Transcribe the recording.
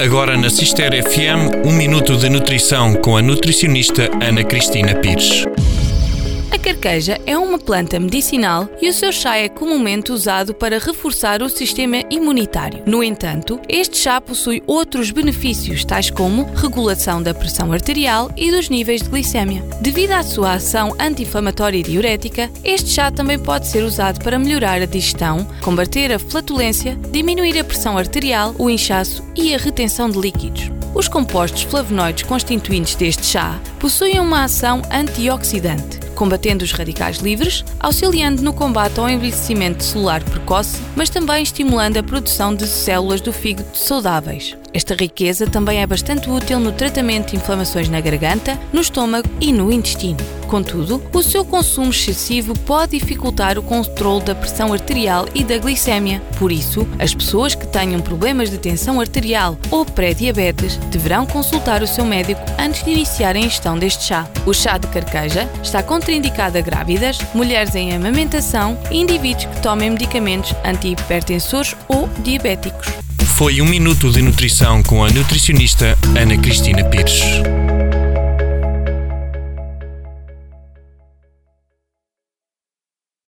Agora na Cister FM, um minuto de nutrição com a nutricionista Ana Cristina Pires. A carqueja é uma planta medicinal e o seu chá é comumente usado para reforçar o sistema imunitário. No entanto, este chá possui outros benefícios, tais como regulação da pressão arterial e dos níveis de glicemia. Devido à sua ação anti-inflamatória e diurética, este chá também pode ser usado para melhorar a digestão, combater a flatulência, diminuir a pressão arterial, o inchaço e a retenção de líquidos. Os compostos flavonoides constituintes deste chá possuem uma ação antioxidante combatendo os radicais livres, auxiliando no combate ao envelhecimento celular precoce, mas também estimulando a produção de células do fígado saudáveis. Esta riqueza também é bastante útil no tratamento de inflamações na garganta, no estômago e no intestino. Contudo, o seu consumo excessivo pode dificultar o controle da pressão arterial e da glicemia. Por isso, as pessoas que tenham problemas de tensão arterial ou pré-diabetes deverão consultar o seu médico antes de iniciar a ingestão deste chá. O chá de carqueja está contraindicado a grávidas, mulheres em amamentação e indivíduos que tomem medicamentos antihipertensores ou diabéticos. Foi um minuto de nutrição com a nutricionista Ana Cristina Pires.